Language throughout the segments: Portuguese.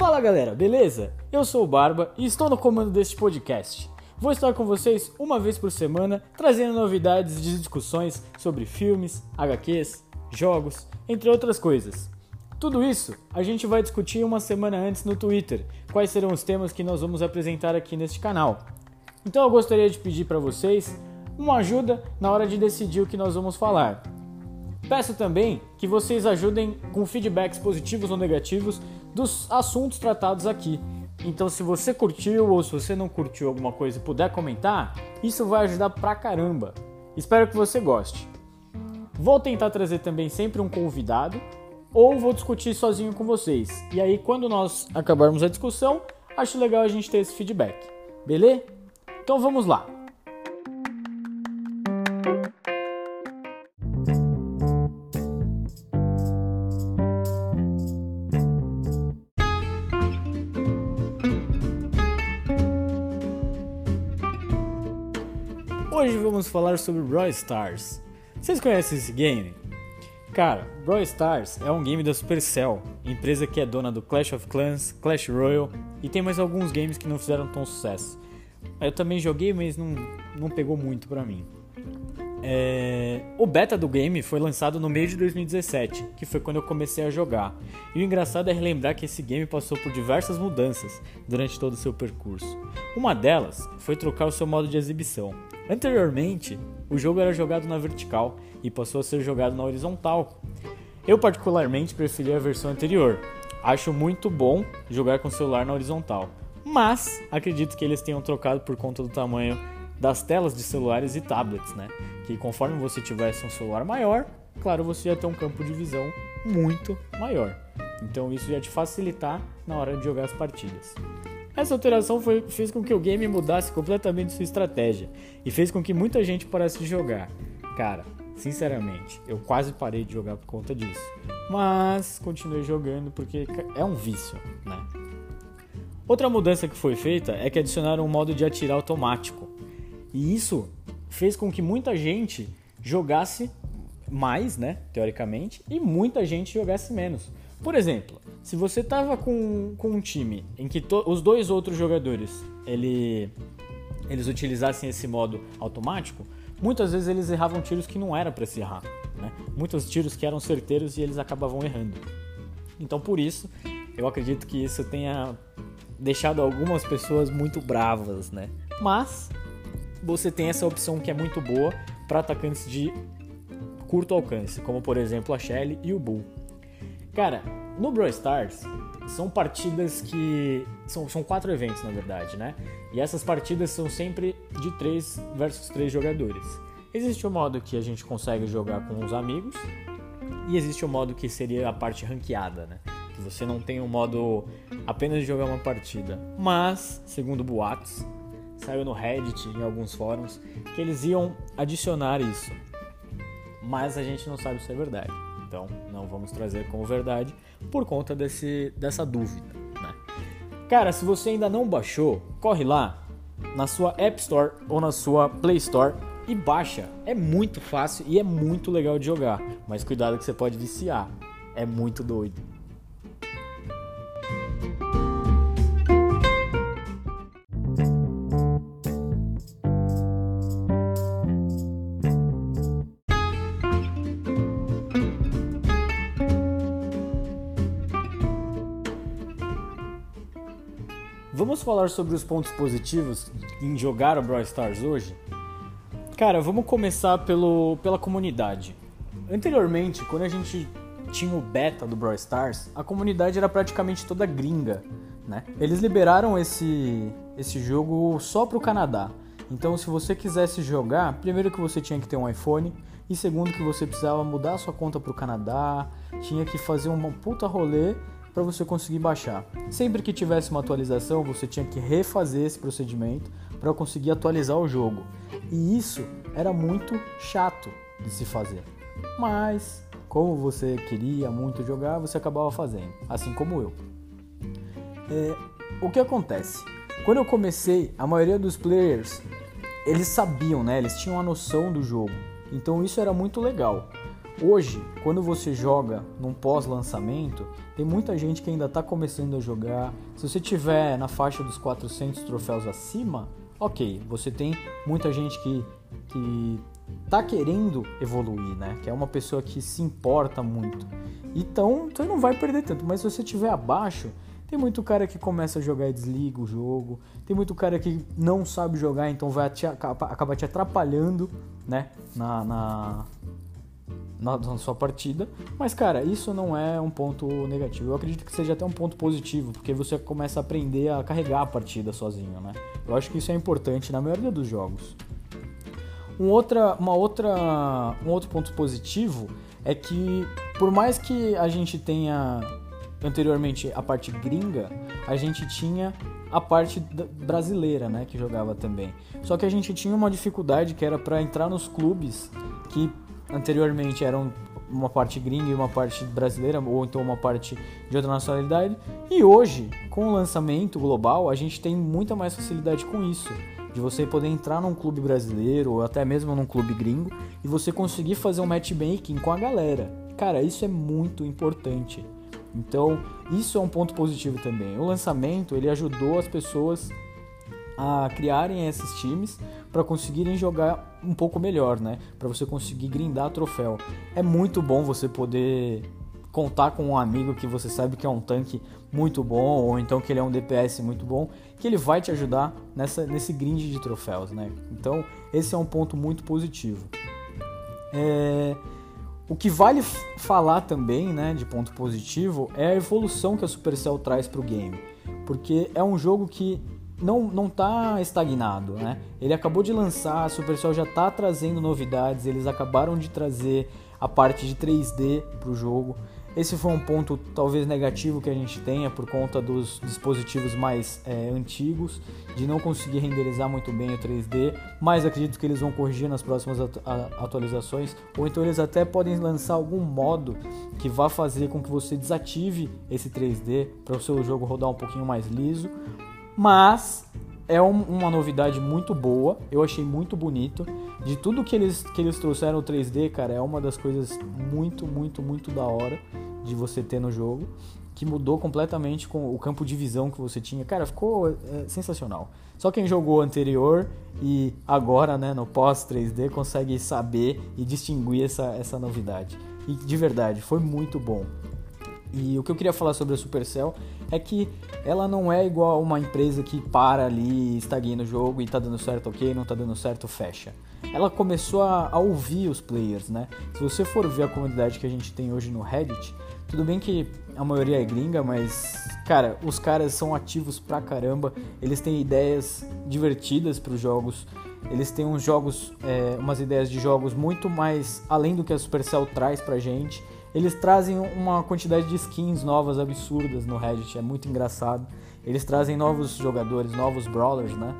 Fala galera, beleza? Eu sou o Barba e estou no comando deste podcast. Vou estar com vocês uma vez por semana trazendo novidades e discussões sobre filmes, HQs, jogos, entre outras coisas. Tudo isso a gente vai discutir uma semana antes no Twitter, quais serão os temas que nós vamos apresentar aqui neste canal. Então eu gostaria de pedir para vocês uma ajuda na hora de decidir o que nós vamos falar. Peço também que vocês ajudem com feedbacks positivos ou negativos dos assuntos tratados aqui. Então, se você curtiu ou se você não curtiu alguma coisa e puder comentar, isso vai ajudar pra caramba. Espero que você goste. Vou tentar trazer também sempre um convidado ou vou discutir sozinho com vocês. E aí, quando nós acabarmos a discussão, acho legal a gente ter esse feedback. Beleza? Então vamos lá. Hoje vamos falar sobre Brawl Stars. Vocês conhecem esse game? Cara, Brawl Stars é um game da Supercell, empresa que é dona do Clash of Clans, Clash Royale e tem mais alguns games que não fizeram tão sucesso. Eu também joguei, mas não, não pegou muito pra mim. É... O beta do game foi lançado no meio de 2017, que foi quando eu comecei a jogar. E o engraçado é relembrar que esse game passou por diversas mudanças durante todo o seu percurso. Uma delas foi trocar o seu modo de exibição. Anteriormente, o jogo era jogado na vertical e passou a ser jogado na horizontal. Eu particularmente preferi a versão anterior. Acho muito bom jogar com o celular na horizontal, mas acredito que eles tenham trocado por conta do tamanho das telas de celulares e tablets, né? Que conforme você tivesse um celular maior, claro, você ia ter um campo de visão muito maior. Então isso ia te facilitar na hora de jogar as partidas. Essa alteração foi, fez com que o game mudasse completamente sua estratégia e fez com que muita gente parasse de jogar. Cara, sinceramente, eu quase parei de jogar por conta disso. Mas continuei jogando porque é um vício, né? Outra mudança que foi feita é que adicionaram um modo de atirar automático. E isso fez com que muita gente jogasse mais, né, teoricamente, e muita gente jogasse menos. Por exemplo, se você tava com, com um time em que os dois outros jogadores ele, eles utilizassem esse modo automático, muitas vezes eles erravam tiros que não era para se errar. Né? Muitos tiros que eram certeiros e eles acabavam errando. Então por isso, eu acredito que isso tenha deixado algumas pessoas muito bravas, né? Mas você tem essa opção que é muito boa para atacantes de curto alcance, como por exemplo a Shelly e o Bull. Cara, no Brawl Stars são partidas que. São, são quatro eventos na verdade, né? E essas partidas são sempre de 3 versus 3 jogadores. Existe o modo que a gente consegue jogar com os amigos, e existe o modo que seria a parte ranqueada, né? Que você não tem um modo apenas de jogar uma partida. Mas, segundo boatos, saiu no Reddit, em alguns fóruns, que eles iam adicionar isso. Mas a gente não sabe se é verdade. Então não vamos trazer como verdade por conta desse, dessa dúvida. Né? Cara, se você ainda não baixou, corre lá na sua App Store ou na sua Play Store e baixa. É muito fácil e é muito legal de jogar. Mas cuidado que você pode viciar. É muito doido. Vamos falar sobre os pontos positivos em jogar o Brawl Stars hoje? Cara, vamos começar pelo, pela comunidade. Anteriormente, quando a gente tinha o beta do Brawl Stars, a comunidade era praticamente toda gringa, né? Eles liberaram esse, esse jogo só para o Canadá. Então, se você quisesse jogar, primeiro que você tinha que ter um iPhone e segundo que você precisava mudar sua conta para o Canadá, tinha que fazer um puta rolê para você conseguir baixar. Sempre que tivesse uma atualização, você tinha que refazer esse procedimento para conseguir atualizar o jogo. E isso era muito chato de se fazer. Mas, como você queria muito jogar, você acabava fazendo, assim como eu. É, o que acontece? Quando eu comecei, a maioria dos players eles sabiam, né? Eles tinham a noção do jogo. Então isso era muito legal. Hoje, quando você joga num pós-lançamento, tem muita gente que ainda está começando a jogar. Se você tiver na faixa dos 400 troféus acima, ok, você tem muita gente que, que tá querendo evoluir, né? Que é uma pessoa que se importa muito. Então, você não vai perder tanto. Mas se você estiver abaixo, tem muito cara que começa a jogar e desliga o jogo. Tem muito cara que não sabe jogar, então vai te, acaba te atrapalhando, né? Na, na, na, na, sua partida. Mas, cara, isso não é um ponto negativo. Eu acredito que seja até um ponto positivo, porque você começa a aprender a carregar a partida sozinho, né? Eu acho que isso é importante na maioria dos jogos. Um, outra, uma outra, um outro ponto positivo é que, por mais que a gente tenha anteriormente a parte gringa, a gente tinha a parte brasileira, né, que jogava também. Só que a gente tinha uma dificuldade que era para entrar nos clubes que anteriormente eram uma parte gringa e uma parte brasileira, ou então uma parte de outra nacionalidade. E hoje, com o lançamento global, a gente tem muita mais facilidade com isso. De você poder entrar num clube brasileiro ou até mesmo num clube gringo e você conseguir fazer um matchmaking com a galera. Cara, isso é muito importante. Então, isso é um ponto positivo também. O lançamento, ele ajudou as pessoas a criarem esses times para conseguirem jogar um pouco melhor, né? Para você conseguir grindar troféu. É muito bom você poder contar com um amigo que você sabe que é um tanque muito bom ou então que ele é um DPS muito bom, que ele vai te ajudar nessa, nesse grind de troféus, né? Então, esse é um ponto muito positivo. É... O que vale falar também, né, de ponto positivo, é a evolução que a Supercell traz para o game, porque é um jogo que não não está estagnado, né? Ele acabou de lançar, a Supercell já está trazendo novidades, eles acabaram de trazer a parte de 3D para o jogo. Esse foi um ponto talvez negativo que a gente tenha por conta dos dispositivos mais é, antigos, de não conseguir renderizar muito bem o 3D, mas acredito que eles vão corrigir nas próximas atualizações, ou então eles até podem lançar algum modo que vá fazer com que você desative esse 3D para o seu jogo rodar um pouquinho mais liso, mas é um, uma novidade muito boa, eu achei muito bonito. De tudo que eles, que eles trouxeram 3D, cara, é uma das coisas muito, muito, muito da hora de você ter no jogo. Que mudou completamente com o campo de visão que você tinha. Cara, ficou é, sensacional. Só quem jogou anterior e agora, né, no pós 3D, consegue saber e distinguir essa, essa novidade. E de verdade, foi muito bom. E o que eu queria falar sobre a Supercell é que ela não é igual uma empresa que para ali, estagna o jogo e tá dando certo ok, não tá dando certo fecha. Ela começou a, a, ouvir os players, né? Se você for ver a comunidade que a gente tem hoje no Reddit, tudo bem que a maioria é gringa, mas cara, os caras são ativos pra caramba, eles têm ideias divertidas para os jogos. Eles têm uns jogos, é, umas ideias de jogos muito mais além do que a Supercell traz pra gente eles trazem uma quantidade de skins novas absurdas no Reddit, é muito engraçado. Eles trazem novos jogadores, novos brawlers, né?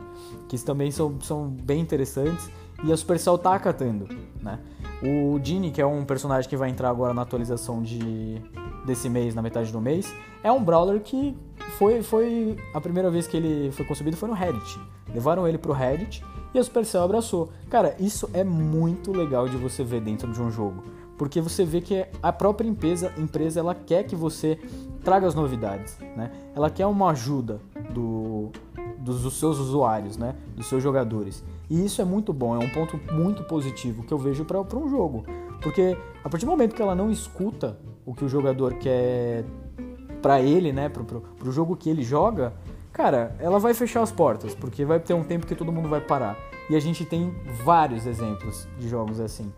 Que também são, são bem interessantes. E a Supercell tá acatando, né? O Genie, que é um personagem que vai entrar agora na atualização de, desse mês, na metade do mês, é um brawler que foi, foi a primeira vez que ele foi concebido foi no Reddit. Levaram ele pro Reddit e a Supercell abraçou. Cara, isso é muito legal de você ver dentro de um jogo porque você vê que a própria empresa, empresa ela quer que você traga as novidades, né? Ela quer uma ajuda do, dos, dos seus usuários, né? Dos seus jogadores. E isso é muito bom, é um ponto muito positivo que eu vejo para um jogo. Porque a partir do momento que ela não escuta o que o jogador quer para ele, né? Pro, pro, pro jogo que ele joga, cara, ela vai fechar as portas, porque vai ter um tempo que todo mundo vai parar. E a gente tem vários exemplos de jogos assim.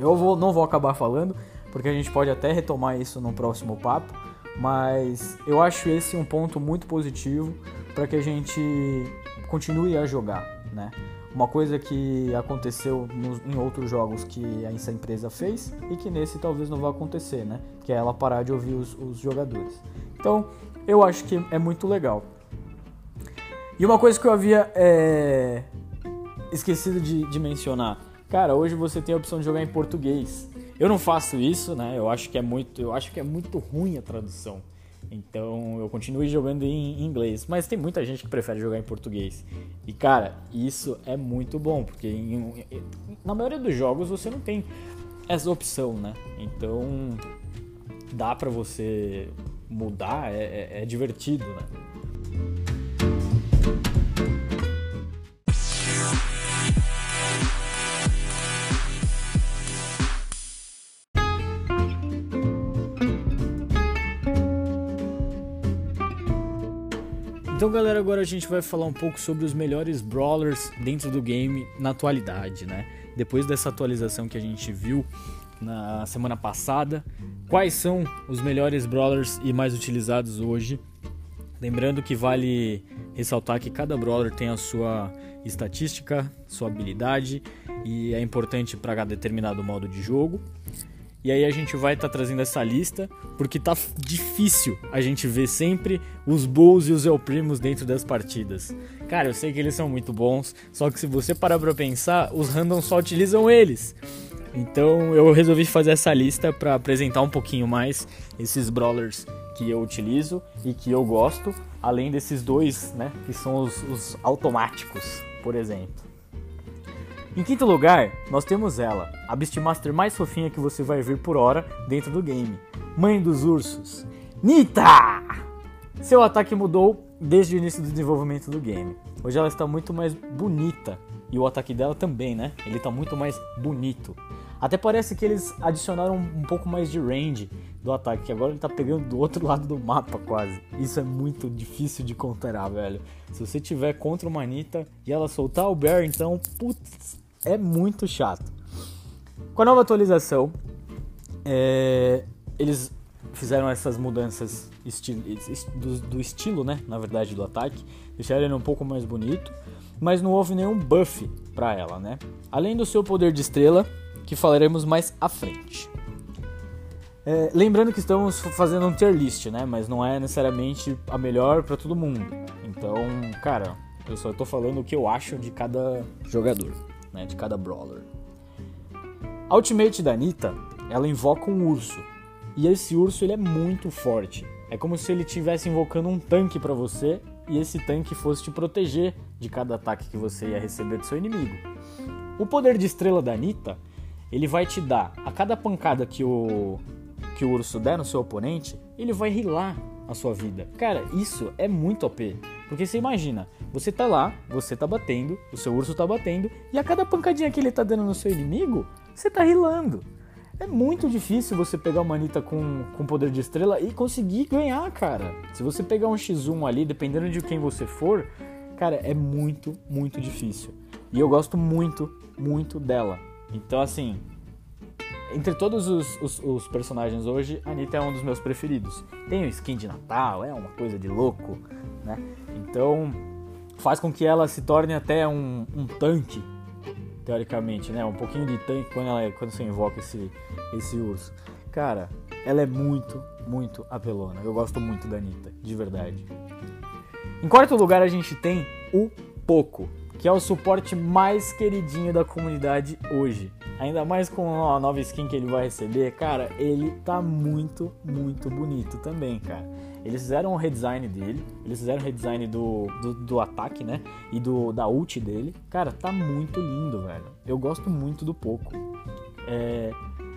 Eu vou, não vou acabar falando, porque a gente pode até retomar isso no próximo papo, mas eu acho esse um ponto muito positivo para que a gente continue a jogar, né? Uma coisa que aconteceu nos, em outros jogos que essa empresa fez e que nesse talvez não vá acontecer, né? Que é ela parar de ouvir os, os jogadores. Então, eu acho que é muito legal. E uma coisa que eu havia é, esquecido de, de mencionar Cara, hoje você tem a opção de jogar em português. Eu não faço isso, né? Eu acho que é muito, eu acho que é muito ruim a tradução. Então eu continuo jogando em inglês, mas tem muita gente que prefere jogar em português. E cara, isso é muito bom, porque em, na maioria dos jogos você não tem essa opção, né? Então dá para você mudar, é, é, é divertido, né? Galera, agora a gente vai falar um pouco sobre os melhores brawlers dentro do game na atualidade, né? Depois dessa atualização que a gente viu na semana passada, quais são os melhores brawlers e mais utilizados hoje? Lembrando que vale ressaltar que cada brawler tem a sua estatística, sua habilidade e é importante para determinado modo de jogo. E aí a gente vai estar tá trazendo essa lista, porque tá difícil a gente ver sempre os Bulls e os El Primos dentro das partidas. Cara, eu sei que eles são muito bons, só que se você parar pra pensar, os randoms só utilizam eles. Então eu resolvi fazer essa lista para apresentar um pouquinho mais esses brawlers que eu utilizo e que eu gosto, além desses dois, né, que são os, os automáticos, por exemplo. Em quinto lugar, nós temos ela, a Beastmaster mais fofinha que você vai ver por hora dentro do game. Mãe dos ursos, Nita! Seu ataque mudou desde o início do desenvolvimento do game. Hoje ela está muito mais bonita e o ataque dela também, né? Ele está muito mais bonito. Até parece que eles adicionaram um pouco mais de range do ataque, que agora ele tá pegando do outro lado do mapa quase. Isso é muito difícil de contar, velho. Se você tiver contra uma Anitta e ela soltar o Bear, então, putz, é muito chato. Com a nova atualização, é, eles fizeram essas mudanças esti do, do, estilo, né? Na verdade, do ataque, deixaram ele um pouco mais bonito, mas não houve nenhum buff para ela, né? Além do seu poder de estrela, que falaremos mais à frente. É, lembrando que estamos fazendo um tier list, né? Mas não é necessariamente a melhor para todo mundo. Então, cara, eu só estou falando o que eu acho de cada jogador né, de cada brawler. A ultimate da Nita, ela invoca um urso. E esse urso ele é muito forte. É como se ele estivesse invocando um tanque para você e esse tanque fosse te proteger de cada ataque que você ia receber do seu inimigo. O poder de estrela da Nita, ele vai te dar a cada pancada que o que o urso der no seu oponente, ele vai rilar a sua vida. Cara, isso é muito OP. Porque você imagina, você tá lá, você tá batendo, o seu urso tá batendo, e a cada pancadinha que ele tá dando no seu inimigo, você tá rilando. É muito difícil você pegar uma Anitta com, com poder de estrela e conseguir ganhar, cara. Se você pegar um X1 ali, dependendo de quem você for, cara, é muito, muito difícil. E eu gosto muito, muito dela. Então, assim, entre todos os, os, os, personagens hoje, a Anitta é um dos meus preferidos. Tem o skin de Natal, é uma coisa de louco, né? Então faz com que ela se torne até um, um tanque, teoricamente, né? Um pouquinho de tanque quando, ela, quando você invoca esse, esse urso. Cara, ela é muito, muito apelona. Eu gosto muito da Anitta, de verdade. Em quarto lugar, a gente tem o Poco, que é o suporte mais queridinho da comunidade hoje. Ainda mais com a nova skin que ele vai receber, cara, ele tá muito, muito bonito também, cara. Eles fizeram um redesign dele, eles fizeram um redesign do, do, do, ataque, né? E do, da ult dele. Cara, tá muito lindo, velho. Eu gosto muito do Poco. É,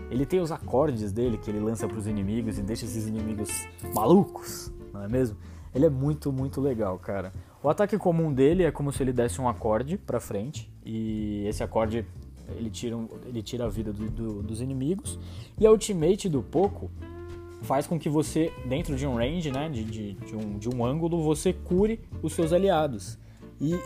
ele tem os acordes dele que ele lança para os inimigos e deixa esses inimigos malucos, não é mesmo? Ele é muito, muito legal, cara. O ataque comum dele é como se ele desse um acorde para frente e esse acorde ele tira, ele tira a vida do, do, dos inimigos. E a ultimate do Poco faz com que você, dentro de um range, né, de, de, de, um, de um ângulo, você cure os seus aliados. E,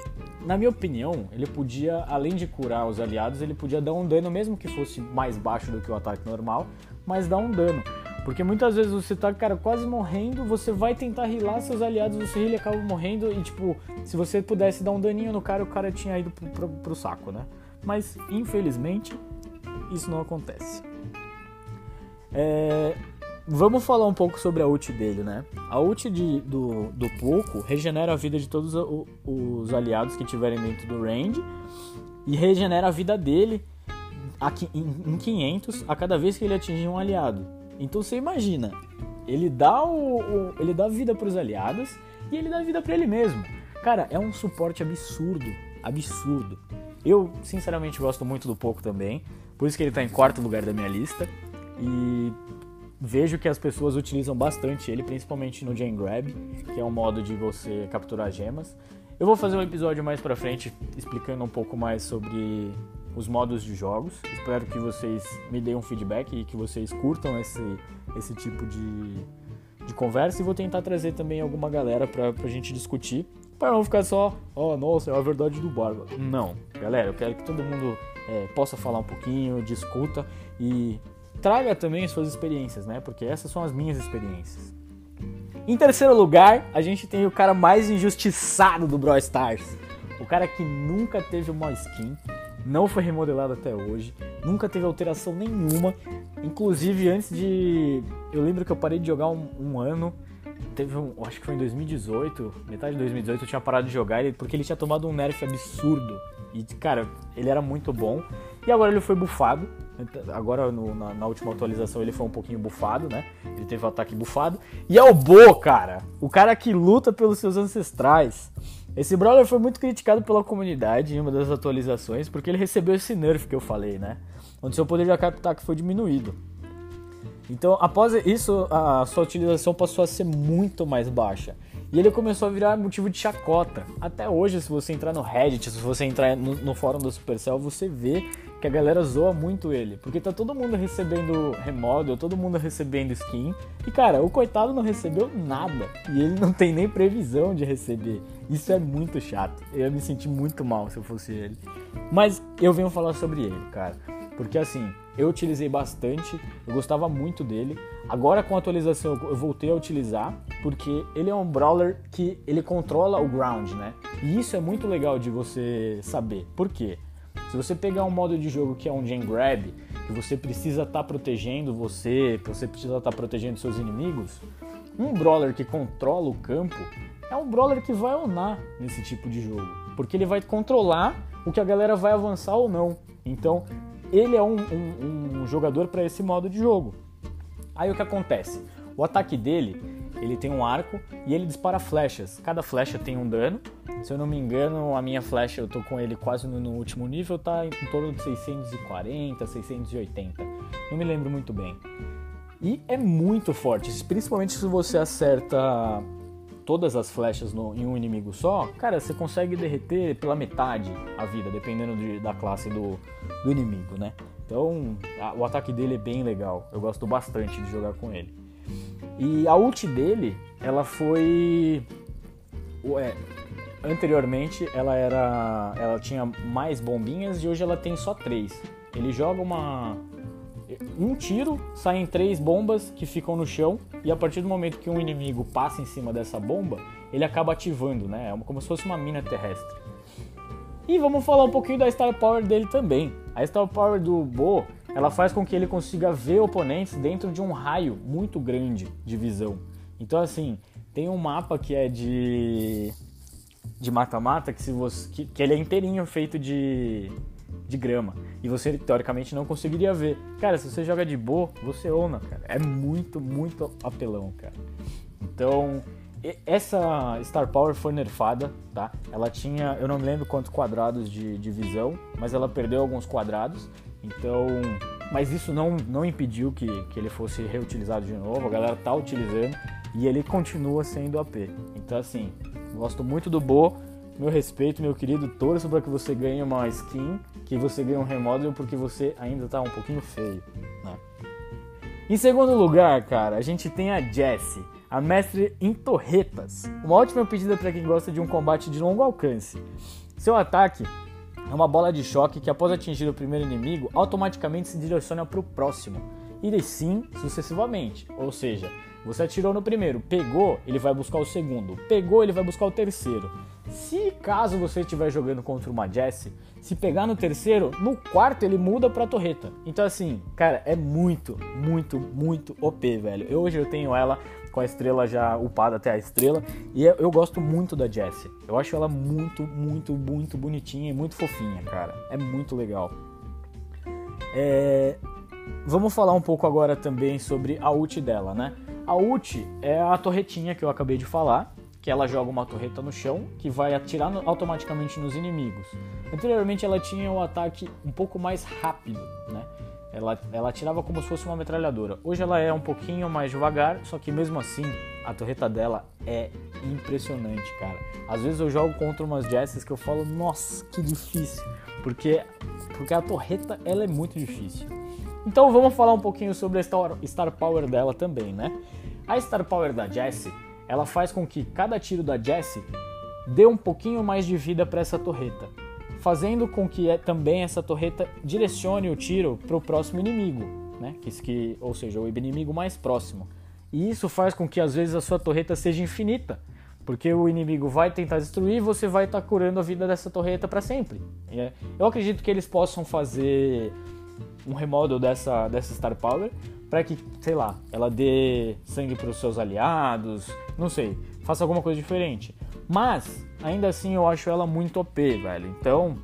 na minha opinião, ele podia, além de curar os aliados, ele podia dar um dano, mesmo que fosse mais baixo do que o ataque normal, mas dar um dano. Porque muitas vezes você tá, cara, quase morrendo, você vai tentar rilar seus aliados, você rila e acaba morrendo, e tipo, se você pudesse dar um daninho no cara, o cara tinha ido pro, pro, pro saco, né? Mas infelizmente isso não acontece. É, vamos falar um pouco sobre a ult dele, né? A ult de, do, do Poco regenera a vida de todos os aliados que tiverem dentro do range e regenera a vida dele em 500 a cada vez que ele atingir um aliado. Então você imagina, ele dá o, o ele dá vida para os aliados e ele dá vida para ele mesmo. Cara, é um suporte absurdo, absurdo. Eu, sinceramente, gosto muito do Poco também, por isso que ele está em quarto lugar da minha lista. E vejo que as pessoas utilizam bastante ele, principalmente no Gen Grab, que é um modo de você capturar gemas. Eu vou fazer um episódio mais pra frente explicando um pouco mais sobre os modos de jogos. Espero que vocês me deem um feedback e que vocês curtam esse, esse tipo de, de conversa e vou tentar trazer também alguma galera pra, pra gente discutir. Para não ficar só, oh nossa, é a verdade do Barba. Não, galera, eu quero que todo mundo é, possa falar um pouquinho, discuta e traga também suas experiências, né? Porque essas são as minhas experiências. Em terceiro lugar, a gente tem o cara mais injustiçado do Brawl Stars. O cara que nunca teve uma skin, não foi remodelado até hoje, nunca teve alteração nenhuma. Inclusive, antes de. Eu lembro que eu parei de jogar um, um ano. Teve um. Acho que foi em 2018, metade de 2018, eu tinha parado de jogar ele porque ele tinha tomado um nerf absurdo. E, cara, ele era muito bom. E agora ele foi bufado. Agora no, na, na, última atualização ele foi um pouquinho bufado, né? Ele teve o um ataque bufado. E é o Bo, cara! O cara que luta pelos seus ancestrais. Esse Brawler foi muito criticado pela comunidade em uma das atualizações, porque ele recebeu esse nerf que eu falei, né? Onde seu poder de ataque foi diminuído. Então, após isso, a sua utilização passou a ser muito mais baixa. E ele começou a virar motivo de chacota. Até hoje, se você entrar no Reddit, se você entrar no, no fórum do Supercell, você vê que a galera zoa muito ele. Porque tá todo mundo recebendo remodel, todo mundo recebendo skin. E cara, o coitado não recebeu nada. E ele não tem nem previsão de receber. Isso é muito chato. Eu ia me sentir muito mal se eu fosse ele. Mas eu venho falar sobre ele, cara. Porque assim, eu utilizei bastante, eu gostava muito dele. Agora com a atualização eu voltei a utilizar, porque ele é um brawler que ele controla o ground, né? E isso é muito legal de você saber. Por quê? Se você pegar um modo de jogo que é um gen grab, que você precisa estar tá protegendo você, você precisa estar tá protegendo seus inimigos, um brawler que controla o campo é um brawler que vai onar nesse tipo de jogo, porque ele vai controlar o que a galera vai avançar ou não. Então, ele é um, um, um jogador para esse modo de jogo. Aí o que acontece? O ataque dele, ele tem um arco e ele dispara flechas. Cada flecha tem um dano se eu não me engano, a minha flecha eu tô com ele quase no, no último nível, tá em torno de 640, 680. Não me lembro muito bem. E é muito forte, principalmente se você acerta todas as flechas no, em um inimigo só, cara, você consegue derreter pela metade a vida, dependendo de, da classe do, do inimigo, né? Então, a, o ataque dele é bem legal. Eu gosto bastante de jogar com ele. E a ult dele, ela foi. É, anteriormente ela era ela tinha mais bombinhas e hoje ela tem só três. Ele joga uma um tiro, saem três bombas que ficam no chão e a partir do momento que um inimigo passa em cima dessa bomba, ele acaba ativando, né? É como se fosse uma mina terrestre. E vamos falar um pouquinho da Star Power dele também. A Star Power do Bo, ela faz com que ele consiga ver oponentes dentro de um raio muito grande de visão. Então assim, tem um mapa que é de de mata-mata que, se você, que, que ele é inteirinho feito de, de grama. E você, teoricamente, não conseguiria ver. Cara, se você joga de boa, você ona, cara. É muito, muito apelão, cara. Então, essa Star Power foi nerfada, tá? Ela tinha, eu não me lembro quantos quadrados de, de visão, mas ela perdeu alguns quadrados. Então, mas isso não, não impediu que, que ele fosse reutilizado de novo. A galera tá utilizando e ele continua sendo AP. Então, assim, Gosto muito do Bo. Meu respeito, meu querido. Torço para que você ganhe uma skin, que você ganhe um remodel, porque você ainda tá um pouquinho feio. Né? Em segundo lugar, cara, a gente tem a Jessie, a mestre em torretas. Uma ótima pedida para quem gosta de um combate de longo alcance. Seu ataque é uma bola de choque que, após atingir o primeiro inimigo, automaticamente se direciona para o próximo. E assim sucessivamente. Ou seja, você atirou no primeiro, pegou, ele vai buscar o segundo. Pegou, ele vai buscar o terceiro. Se caso você estiver jogando contra uma Jessie, se pegar no terceiro, no quarto ele muda pra torreta. Então assim, cara, é muito, muito, muito OP, velho. Eu, hoje eu tenho ela com a estrela já upada até a estrela e eu, gosto muito da Jessie. Eu acho ela muito, muito, muito bonitinha e muito fofinha, cara. É muito legal. É... Vamos falar um pouco agora também sobre a ult dela, né? A ult é a torretinha que eu acabei de falar, que ela joga uma torreta no chão que vai atirar automaticamente nos inimigos. Anteriormente ela tinha o ataque um pouco mais rápido, né? Ela, ela atirava como se fosse uma metralhadora. Hoje ela é um pouquinho mais devagar, só que mesmo assim a torreta dela é impressionante, cara. Às vezes eu jogo contra umas Jesses que eu falo, nossa, que difícil, porque porque a torreta ela é muito difícil. Então vamos falar um pouquinho sobre a Star, Star Power dela também, né? A Star Power da Jessie, ela faz com que cada tiro da Jessie dê um pouquinho mais de vida para essa torreta, fazendo com que é, também essa torreta direcione o tiro para o próximo inimigo, né? Que, ou seja, o inimigo mais próximo. E isso faz com que às vezes a sua torreta seja infinita, porque o inimigo vai tentar destruir e você vai estar tá curando a vida dessa torreta para sempre. É, eu acredito que eles possam fazer um remodel dessa, dessa Star Power para que, sei lá, ela dê sangue para os seus aliados, não sei, faça alguma coisa diferente. Mas, ainda assim, eu acho ela muito OP, velho. Então,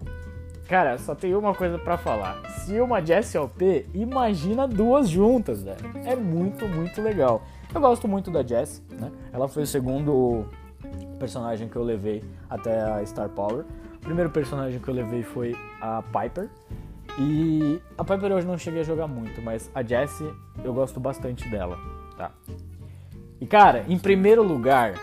cara, só tem uma coisa para falar. Se uma Jessie é OP, imagina duas juntas, velho. É muito, muito legal. Eu gosto muito da Jessie, né? Ela foi o segundo personagem que eu levei até a Star Power. O primeiro personagem que eu levei foi a Piper. E a Piper hoje não cheguei a jogar muito, mas a Jessie eu gosto bastante dela, tá? E cara, em primeiro lugar,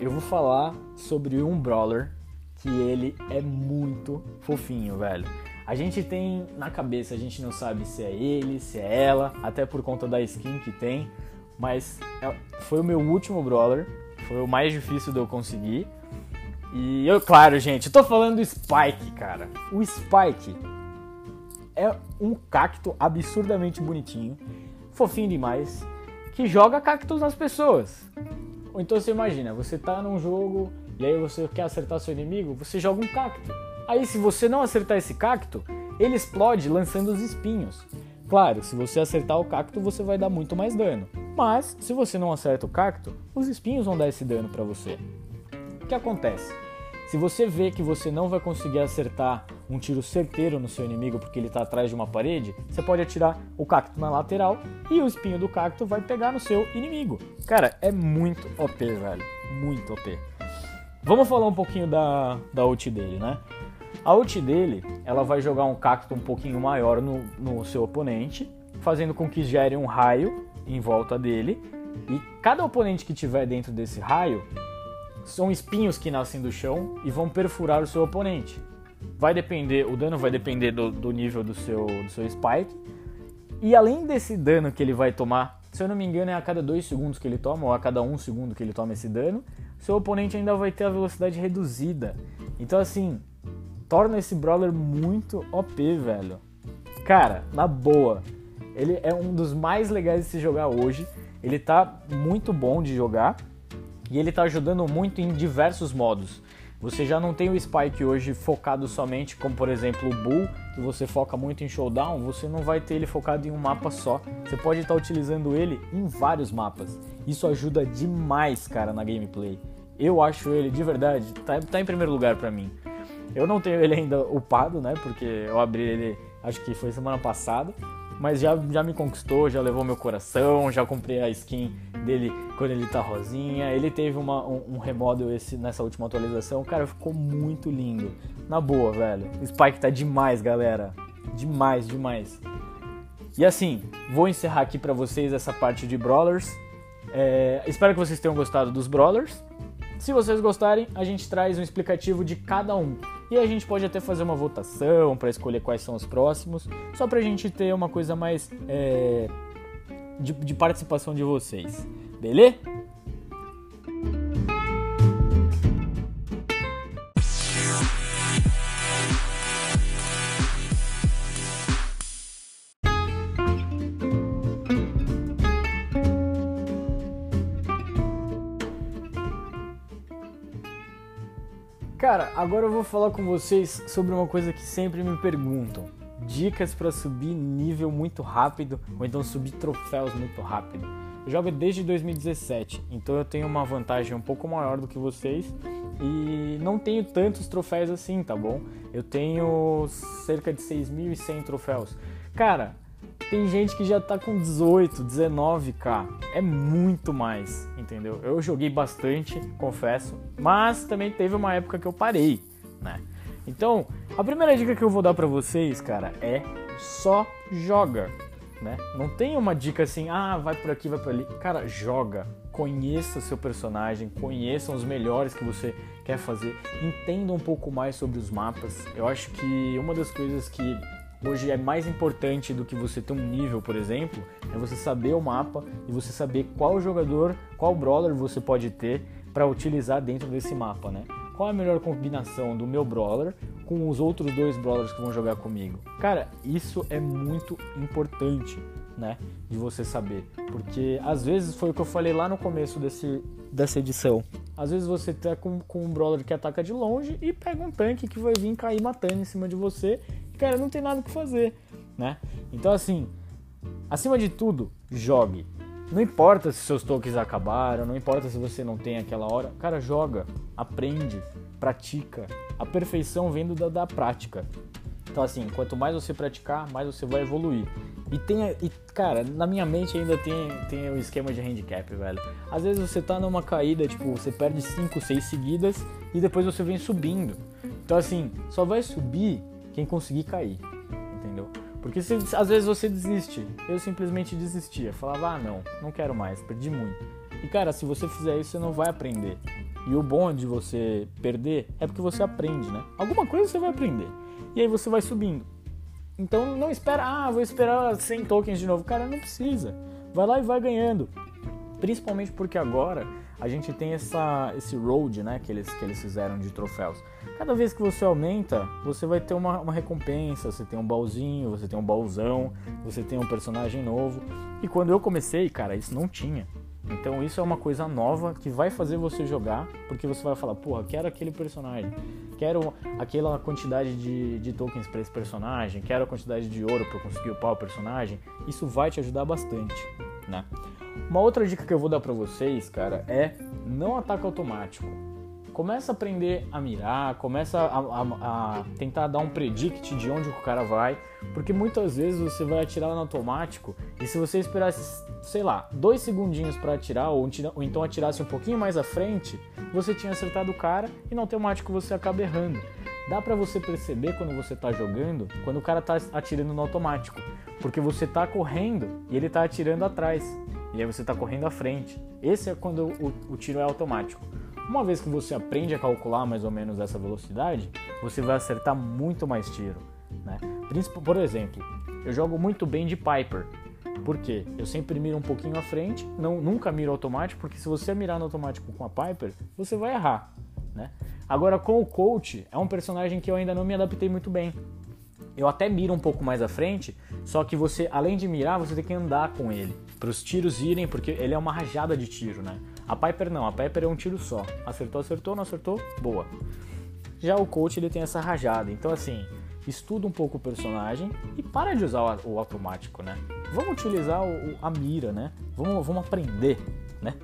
eu vou falar sobre um brawler que ele é muito fofinho, velho. A gente tem na cabeça, a gente não sabe se é ele, se é ela, até por conta da skin que tem, mas é, foi o meu último brawler, foi o mais difícil de eu conseguir. E eu, claro, gente, eu tô falando do Spike, cara. O Spike é um cacto absurdamente bonitinho, fofinho demais, que joga cactos nas pessoas. Ou então você imagina, você tá num jogo e aí você quer acertar seu inimigo, você joga um cacto. Aí se você não acertar esse cacto, ele explode lançando os espinhos. Claro, se você acertar o cacto, você vai dar muito mais dano. Mas se você não acerta o cacto, os espinhos vão dar esse dano para você. O que acontece? Se você vê que você não vai conseguir acertar um tiro certeiro no seu inimigo porque ele está atrás de uma parede, você pode atirar o cacto na lateral e o espinho do cacto vai pegar no seu inimigo. Cara, é muito OP, velho. Muito OP. Vamos falar um pouquinho da, da ult dele, né? A ult dele, ela vai jogar um cacto um pouquinho maior no, no seu oponente, fazendo com que gere um raio em volta dele. E cada oponente que tiver dentro desse raio são espinhos que nascem do chão e vão perfurar o seu oponente. Vai depender, o dano vai depender do, do nível do seu, do seu spike. E além desse dano que ele vai tomar, se eu não me engano é a cada 2 segundos que ele toma, ou a cada 1 um segundo que ele toma esse dano, seu oponente ainda vai ter a velocidade reduzida. Então assim, torna esse brawler muito OP, velho. Cara, na boa, ele é um dos mais legais de se jogar hoje. Ele tá muito bom de jogar. E ele está ajudando muito em diversos modos. Você já não tem o Spike hoje focado somente, como por exemplo o Bull, que você foca muito em showdown, você não vai ter ele focado em um mapa só. Você pode estar tá utilizando ele em vários mapas. Isso ajuda demais, cara, na gameplay. Eu acho ele de verdade, tá, tá em primeiro lugar para mim. Eu não tenho ele ainda upado, né? Porque eu abri ele, acho que foi semana passada mas já, já me conquistou, já levou meu coração, já comprei a skin dele quando ele tá rosinha. Ele teve uma, um, um remodel esse, nessa última atualização, cara, ficou muito lindo. Na boa, velho. O Spike tá demais, galera. Demais, demais. E assim, vou encerrar aqui para vocês essa parte de Brawlers. É, espero que vocês tenham gostado dos Brawlers. Se vocês gostarem, a gente traz um explicativo de cada um. E a gente pode até fazer uma votação para escolher quais são os próximos, só para a gente ter uma coisa mais é, de, de participação de vocês. Beleza? Cara, agora eu vou falar com vocês sobre uma coisa que sempre me perguntam. Dicas para subir nível muito rápido ou então subir troféus muito rápido. Eu jogo desde 2017, então eu tenho uma vantagem um pouco maior do que vocês e não tenho tantos troféus assim, tá bom? Eu tenho cerca de 6.100 troféus. Cara, Tem gente que já tá com 18, 19k. É muito mais, entendeu? Eu joguei bastante, confesso, mas também teve uma época que eu parei, né? Então, a primeira dica que eu vou dar para vocês, cara, é só joga, né? Não tem uma dica assim, ah, vai por aqui, vai por ali. Cara, joga, conheça seu personagem, conheça os melhores que você quer fazer, entenda um pouco mais sobre os mapas. Eu acho que uma das coisas que hoje é mais importante do que você ter um nível, por exemplo, é você saber o mapa e você saber qual jogador, qual brawler você pode ter para utilizar dentro desse mapa, né? Qual a melhor combinação do meu brawler com os outros dois brawlers que vão jogar comigo? Cara, isso é muito importante, né? De você saber, porque às vezes foi o que eu falei lá no começo desse, dessa edição. Às vezes você tá com, com um brawler que ataca de longe e pega um tanque que vai vir cair matando em cima de você cara, não tem nada o que fazer, né? Então, assim, acima de tudo, jogue. Não importa se seus tokens acabaram, não importa se você não tem aquela hora, cara, joga, aprende, pratica. A perfeição vem da, da prática. Então, assim, quanto mais você praticar, mais você vai evoluir. E tem, e, cara, na minha mente ainda tem, tem o esquema de handicap, velho. Às vezes você tá numa caída, tipo, você perde 5, 6 seguidas e depois você vem subindo. Então, assim, só vai subir quem conseguir cair, entendeu? Porque se, às vezes você desiste, eu simplesmente desistia, falava, ah não, não quero mais, perdi muito. E cara, se você fizer isso, você não vai aprender. E o bom de você perder é porque você aprende, né? Alguma coisa você vai aprender. E aí você vai subindo. Então não espera, ah, vou esperar 100 tokens de novo. Cara, não precisa. Vai lá e vai ganhando. Principalmente porque agora a gente tem essa, esse road né, que, eles, que eles fizeram de troféus. Cada vez que você aumenta, você vai ter uma, uma recompensa. Você tem um baúzinho, você tem um baúzão, você tem um personagem novo. E quando eu comecei, cara, isso não tinha. Então isso é uma coisa nova que vai fazer você jogar, porque você vai falar, porra, quero aquele personagem, quero aquela quantidade de, de tokens para esse personagem, quero a quantidade de ouro para conseguir upar o personagem. Isso vai te ajudar bastante, né? Uma outra dica que eu vou dar para vocês, cara, é não ataque automático. Começa a aprender a mirar, começa a, a, a, tentar dar um predict de onde o cara vai, porque muitas vezes você vai atirar no automático e se você esperasse, sei lá, dois segundinhos para atirar ou, ou, então atirasse um pouquinho mais à frente, você tinha acertado o cara e no automático você acaba errando. Dá para você perceber quando você tá jogando, quando o cara tá atirando no automático, porque você tá correndo e ele tá atirando atrás. E aí você está correndo à frente. Esse é quando o, o tiro é automático. Uma vez que você aprende a calcular mais ou menos essa velocidade, você vai acertar muito mais tiro. Né? Por exemplo, eu jogo muito bem de Piper. Por quê? Eu sempre miro um pouquinho à frente, não, nunca miro automático, porque se você mirar no automático com a Piper, você vai errar. Né? Agora, com o Coach, é um personagem que eu ainda não me adaptei muito bem. Eu até miro um pouco mais à frente, só que você, além de mirar, você tem que andar com ele. Para os tiros irem, porque ele é uma rajada de tiro, né? A Piper não, a Piper é um tiro só. Acertou, acertou, não acertou, boa. Já o coach ele tem essa rajada. Então assim, estuda um pouco o personagem e para de usar o, automático, né? Vamos utilizar o, a mira, né? Vamos, vamos aprender, né?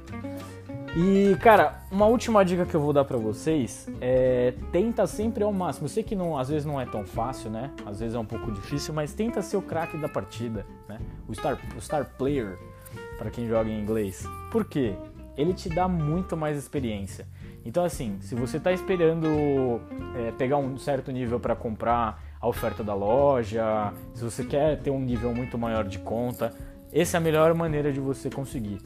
E, cara, uma última dica que eu vou dar para vocês é tenta sempre ao máximo. Eu sei que não, às vezes não é tão fácil, né? Às vezes é um pouco difícil, mas tenta ser o craque da partida, né? O star, o star player, para quem joga em inglês. Por quê? Ele te dá muito mais experiência. Então, assim, se você está esperando é, pegar um certo nível para comprar a oferta da loja, se você quer ter um nível muito maior de conta, essa é a melhor maneira de você conseguir.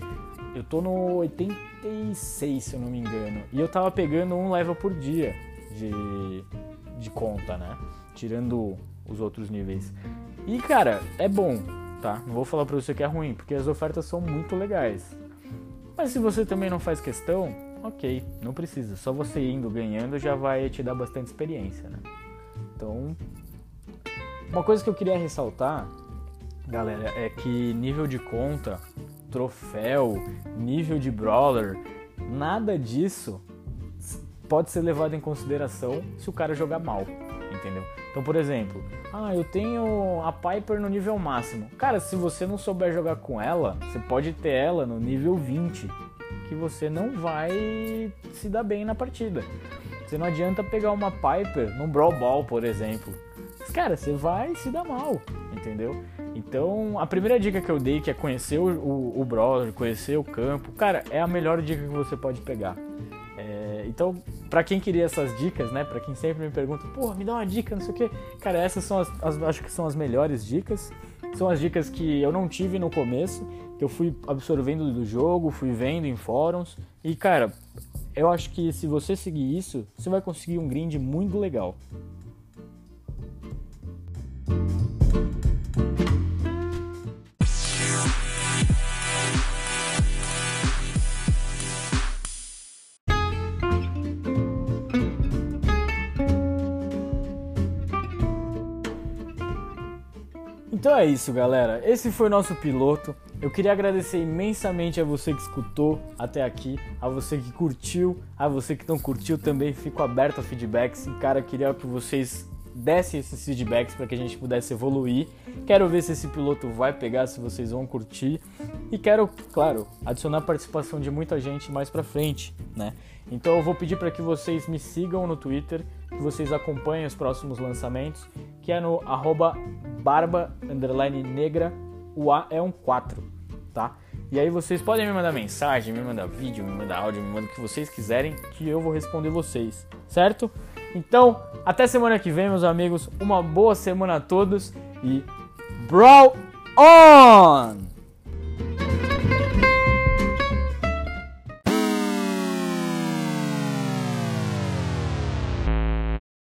Eu tô no 86, se eu não me engano. E eu tava pegando um level por dia de, de conta, né? Tirando os outros níveis. E cara, é bom, tá? Não vou falar pra você que é ruim, porque as ofertas são muito legais. Mas se você também não faz questão, ok, não precisa. Só você indo ganhando já vai te dar bastante experiência, né? Então, uma coisa que eu queria ressaltar, galera, é que nível de conta troféu, nível de brawler, nada disso pode ser levado em consideração se o cara jogar mal, entendeu? Então, por exemplo, ah, eu tenho a Piper no nível máximo. Cara, se você não souber jogar com ela, você pode ter ela no nível 20, que você não vai se dar bem na partida. Você não adianta pegar uma Piper num Brawl Ball, por exemplo. Cara, você vai se dar mal, entendeu? Então, a primeira dica que eu dei, que é conhecer o, o, o browser, conhecer o campo, cara, é a melhor dica que você pode pegar. É, então, para quem queria essas dicas, né, para quem sempre me pergunta, pô, me dá uma dica, não sei o que, cara, essas são as, as, acho que são as melhores dicas. São as dicas que eu não tive no começo, que eu fui absorvendo do jogo, fui vendo em fóruns. E, cara, eu acho que se você seguir isso, você vai conseguir um grind muito legal. Então é isso, galera. Esse foi o nosso piloto. Eu queria agradecer imensamente a você que escutou até aqui, a você que curtiu, a você que não curtiu também. Fico aberto a feedbacks. E, cara, queria que vocês dessem esses feedbacks para que a gente pudesse evoluir. Quero ver se esse piloto vai pegar, se vocês vão curtir. E quero, claro, adicionar a participação de muita gente mais pra frente, né? Então eu vou pedir para que vocês me sigam no Twitter, que vocês acompanhem os próximos lançamentos, que é no arroba barba underline negra, o A é um 4, tá? E aí vocês podem me mandar mensagem, me mandar vídeo, me mandar áudio, me mandar o que vocês quiserem, que eu vou responder vocês, certo? Então, até semana que vem, meus amigos. Uma boa semana a todos e Brawl on!